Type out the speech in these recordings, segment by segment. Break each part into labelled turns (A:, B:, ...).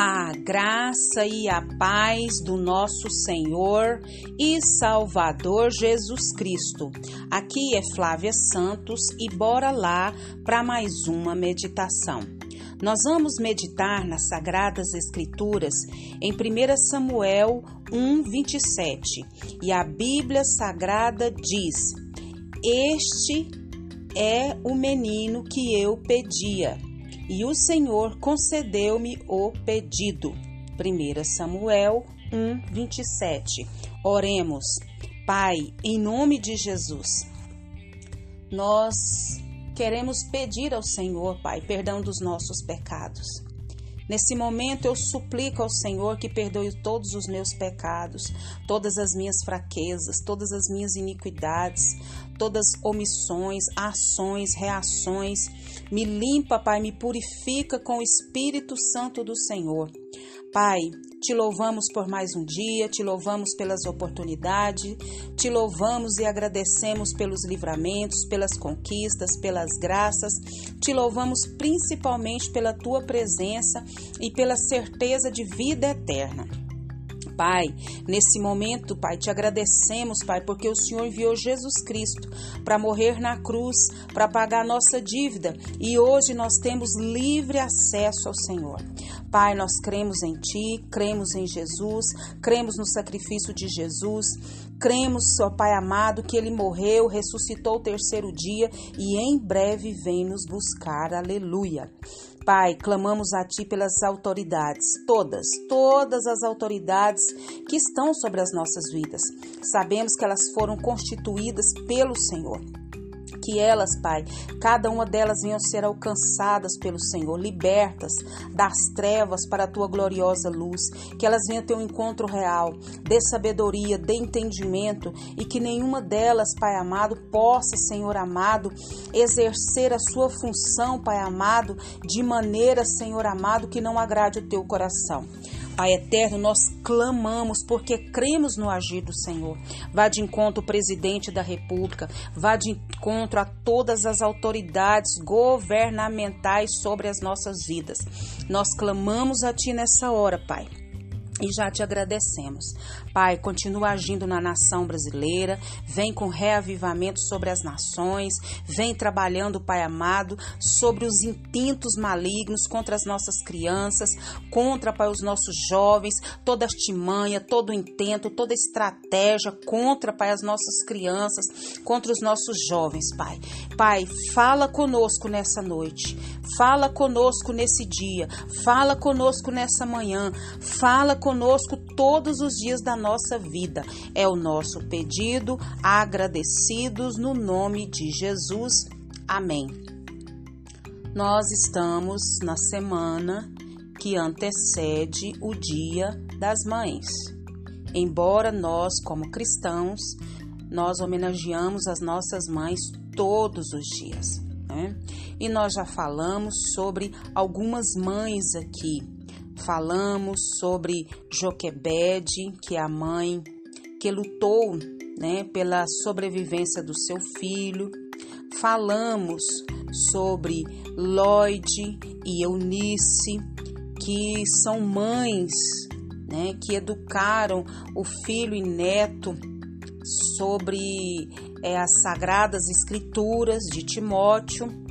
A: A graça e a paz do nosso Senhor e Salvador Jesus Cristo. Aqui é Flávia Santos e bora lá para mais uma meditação. Nós vamos meditar nas Sagradas Escrituras em 1 Samuel 1:27 e a Bíblia Sagrada diz: Este é o menino que eu pedia e o Senhor concedeu-me o pedido. 1 Samuel 1, 27. Oremos. Pai, em nome de Jesus, nós queremos pedir ao Senhor, Pai, perdão dos nossos pecados. Nesse momento eu suplico ao Senhor que perdoe todos os meus pecados, todas as minhas fraquezas, todas as minhas iniquidades, todas omissões, ações, reações. Me limpa, Pai, me purifica com o Espírito Santo do Senhor. Pai, te louvamos por mais um dia, te louvamos pelas oportunidades, te louvamos e agradecemos pelos livramentos, pelas conquistas, pelas graças, te louvamos principalmente pela tua presença e pela certeza de vida eterna. Pai, nesse momento, Pai, te agradecemos, Pai, porque o Senhor enviou Jesus Cristo para morrer na cruz, para pagar nossa dívida e hoje nós temos livre acesso ao Senhor. Pai, nós cremos em Ti, cremos em Jesus, cremos no sacrifício de Jesus, cremos, ó Pai amado, que Ele morreu, ressuscitou o terceiro dia e em breve vem nos buscar. Aleluia. Pai, clamamos a Ti pelas autoridades, todas, todas as autoridades que estão sobre as nossas vidas. Sabemos que elas foram constituídas pelo Senhor que elas, Pai, cada uma delas venham ser alcançadas pelo Senhor, libertas das trevas para a tua gloriosa luz, que elas venham ter um encontro real, dê sabedoria, dê entendimento e que nenhuma delas, Pai amado, possa, Senhor amado, exercer a sua função, Pai amado, de maneira, Senhor amado, que não agrade o teu coração. Pai eterno, nós clamamos porque cremos no agir do Senhor. Vá de encontro ao presidente da República, vá de encontro a todas as autoridades governamentais sobre as nossas vidas. Nós clamamos a Ti nessa hora, Pai e já te agradecemos. Pai, continua agindo na nação brasileira, vem com reavivamento sobre as nações, vem trabalhando, Pai amado, sobre os intentos malignos contra as nossas crianças, contra, Pai, os nossos jovens, toda artimanha, todo intento, toda estratégia contra, Pai, as nossas crianças, contra os nossos jovens, Pai. Pai, fala conosco nessa noite, fala conosco nesse dia, fala conosco nessa manhã, fala conosco todos os dias da nossa vida. É o nosso pedido, agradecidos no nome de Jesus. Amém. Nós estamos na semana que antecede o Dia das Mães. Embora nós, como cristãos, nós homenageamos as nossas mães todos os dias. Né? E nós já falamos sobre algumas mães aqui falamos sobre Joquebede, que é a mãe que lutou né, pela sobrevivência do seu filho. Falamos sobre Lloyd e Eunice, que são mães né, que educaram o filho e neto sobre é, as sagradas escrituras de Timóteo.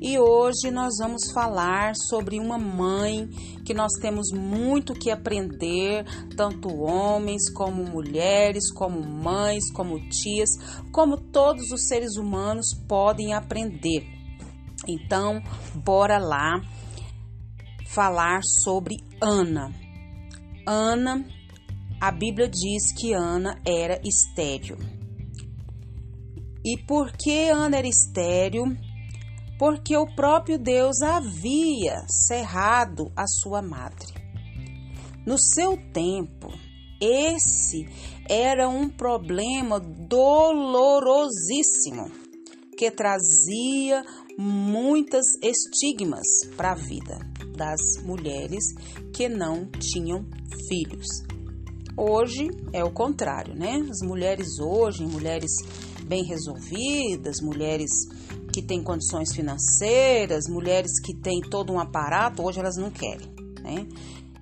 A: E hoje nós vamos falar sobre uma mãe que nós temos muito que aprender, tanto homens como mulheres, como mães, como tias, como todos os seres humanos podem aprender. Então, bora lá falar sobre Ana. Ana, a Bíblia diz que Ana era estéril. E por que Ana era estéril? Porque o próprio Deus havia cerrado a sua madre. No seu tempo, esse era um problema dolorosíssimo que trazia muitas estigmas para a vida das mulheres que não tinham filhos. Hoje é o contrário, né? As mulheres hoje, mulheres bem resolvidas, mulheres que têm condições financeiras, mulheres que têm todo um aparato, hoje elas não querem, né?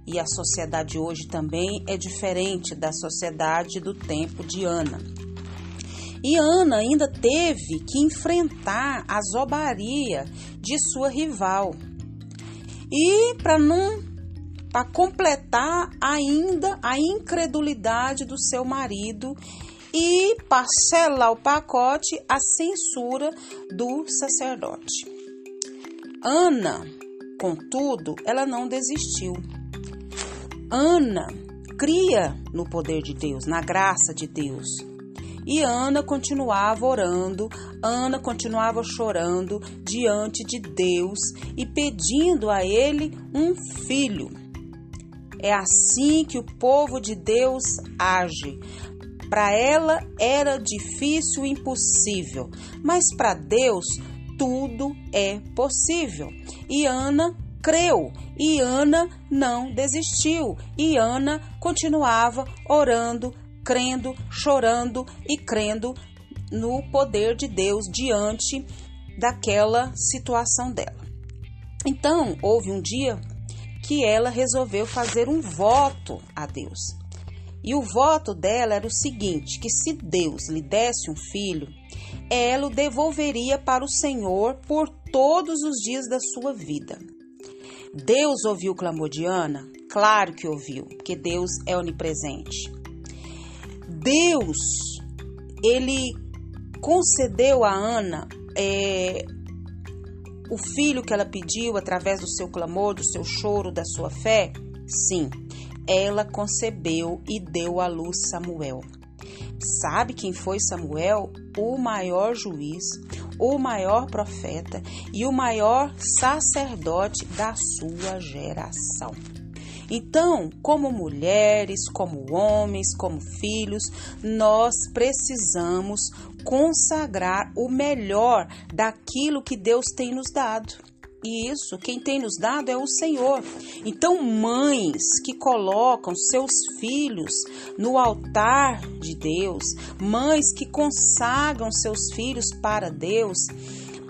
A: e a sociedade hoje também é diferente da sociedade do tempo de Ana. E Ana ainda teve que enfrentar a zobaria de sua rival. E para não para completar ainda a incredulidade do seu marido e parcelar o pacote a censura do sacerdote. Ana, contudo, ela não desistiu. Ana cria no poder de Deus, na graça de Deus. E Ana continuava orando, Ana continuava chorando diante de Deus e pedindo a ele um filho. É assim que o povo de Deus age. Para ela era difícil e impossível, mas para Deus tudo é possível. E Ana creu, e Ana não desistiu, e Ana continuava orando, crendo, chorando e crendo no poder de Deus diante daquela situação dela. Então, houve um dia que ela resolveu fazer um voto a Deus. E o voto dela era o seguinte: que se Deus lhe desse um filho, ela o devolveria para o Senhor por todos os dias da sua vida. Deus ouviu o clamor de Ana? Claro que ouviu, porque Deus é onipresente. Deus, ele concedeu a Ana é, o filho que ela pediu através do seu clamor, do seu choro, da sua fé? Sim, ela concebeu e deu à luz Samuel. Sabe quem foi Samuel? O maior juiz, o maior profeta e o maior sacerdote da sua geração. Então, como mulheres, como homens, como filhos, nós precisamos consagrar o melhor daquilo que Deus tem nos dado. E isso, quem tem nos dado é o Senhor. Então, mães que colocam seus filhos no altar de Deus, mães que consagram seus filhos para Deus,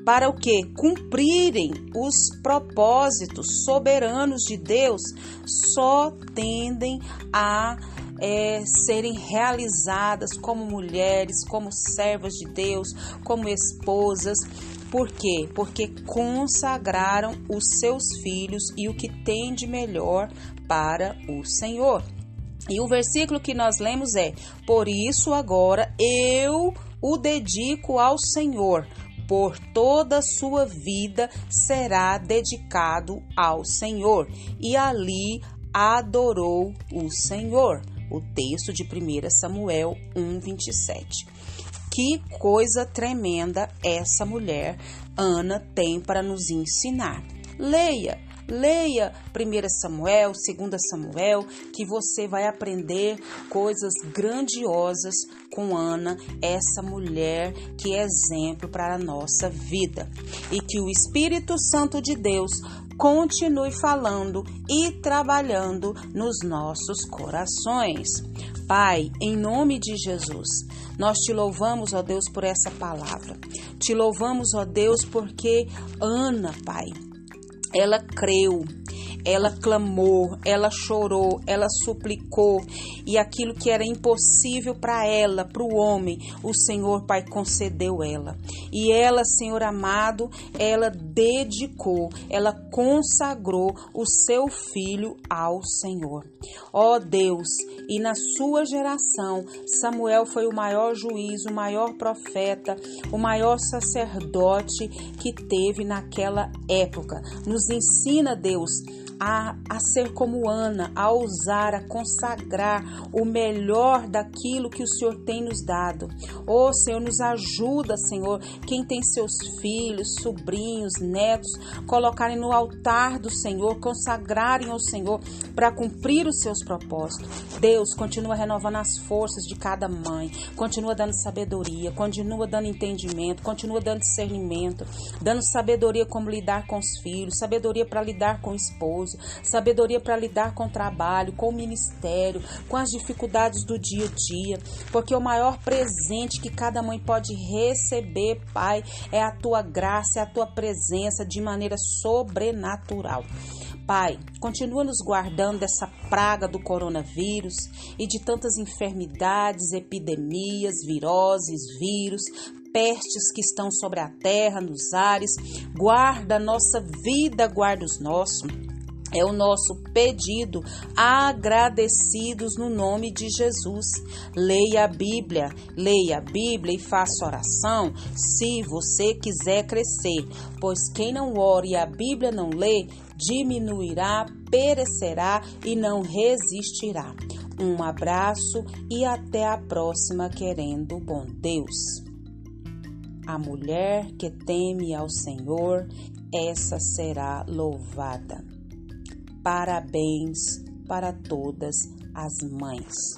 A: para o que? Cumprirem os propósitos soberanos de Deus, só tendem a é, serem realizadas como mulheres, como servas de Deus, como esposas. Por quê? Porque consagraram os seus filhos e o que tem de melhor para o Senhor. E o versículo que nós lemos é: Por isso agora eu o dedico ao Senhor por toda a sua vida será dedicado ao Senhor. E ali adorou o Senhor. O texto de 1 Samuel 1:27. Que coisa tremenda essa mulher Ana tem para nos ensinar. Leia Leia 1 Samuel, 2 Samuel, que você vai aprender coisas grandiosas com Ana, essa mulher que é exemplo para a nossa vida. E que o Espírito Santo de Deus continue falando e trabalhando nos nossos corações. Pai, em nome de Jesus, nós te louvamos, ó Deus, por essa palavra. Te louvamos, ó Deus, porque Ana, Pai, ela creu, ela clamou, ela chorou, ela suplicou, e aquilo que era impossível para ela, para o homem, o Senhor Pai concedeu ela. E ela, Senhor amado, ela dedicou, ela consagrou o seu filho ao Senhor. Ó Deus, e na sua geração, Samuel foi o maior juiz, o maior profeta, o maior sacerdote que teve naquela época. Nos ensina, Deus, a, a ser como Ana, a ousar, a consagrar o melhor daquilo que o Senhor tem nos dado. Oh, Senhor, nos ajuda, Senhor, quem tem seus filhos, sobrinhos, netos, colocarem no altar do Senhor, consagrarem ao Senhor para cumprir os seus propósitos. Deus continua renovando as forças de cada mãe, continua dando sabedoria, continua dando entendimento, continua dando discernimento, dando sabedoria como lidar com os filhos, sabedoria para lidar com o esposo sabedoria para lidar com o trabalho, com o ministério, com as dificuldades do dia a dia, porque o maior presente que cada mãe pode receber, Pai, é a tua graça, é a tua presença de maneira sobrenatural. Pai, continua nos guardando dessa praga do coronavírus e de tantas enfermidades, epidemias, viroses, vírus, pestes que estão sobre a terra, nos ares. Guarda a nossa vida, guarda os nossos. É o nosso pedido, agradecidos no nome de Jesus. Leia a Bíblia, leia a Bíblia e faça oração se você quiser crescer, pois quem não ore e a Bíblia não lê, diminuirá, perecerá e não resistirá. Um abraço e até a próxima, querendo bom Deus. A mulher que teme ao Senhor, essa será louvada. Parabéns para todas as mães.